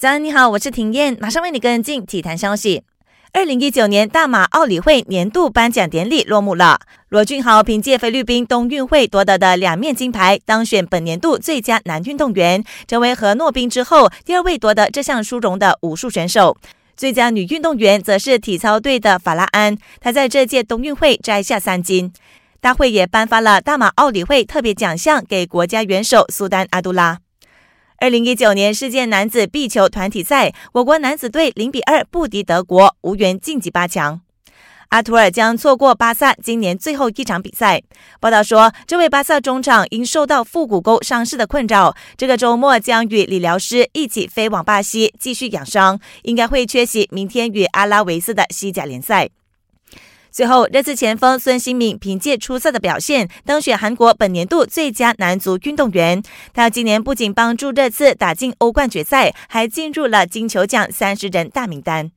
早安，你好，我是婷燕，马上为你跟进体坛消息。二零一九年大马奥理会年度颁奖典礼落幕了，罗俊豪凭借菲律宾冬运会夺得的两面金牌，当选本年度最佳男运动员，成为何诺宾之后第二位夺得这项殊荣的武术选手。最佳女运动员则是体操队的法拉安，她在这届冬运会摘下三金。大会也颁发了大马奥理会特别奖项给国家元首苏丹阿杜拉。二零一九年世界男子壁球团体赛，我国男子队零比二不敌德国，无缘晋级八强。阿图尔将错过巴萨今年最后一场比赛。报道说，这位巴萨中场因受到腹股沟伤势的困扰，这个周末将与理疗师一起飞往巴西继续养伤，应该会缺席明天与阿拉维斯的西甲联赛。最后，热刺前锋孙兴敏凭借出色的表现，当选韩国本年度最佳男足运动员。他今年不仅帮助热刺打进欧冠决赛，还进入了金球奖三十人大名单。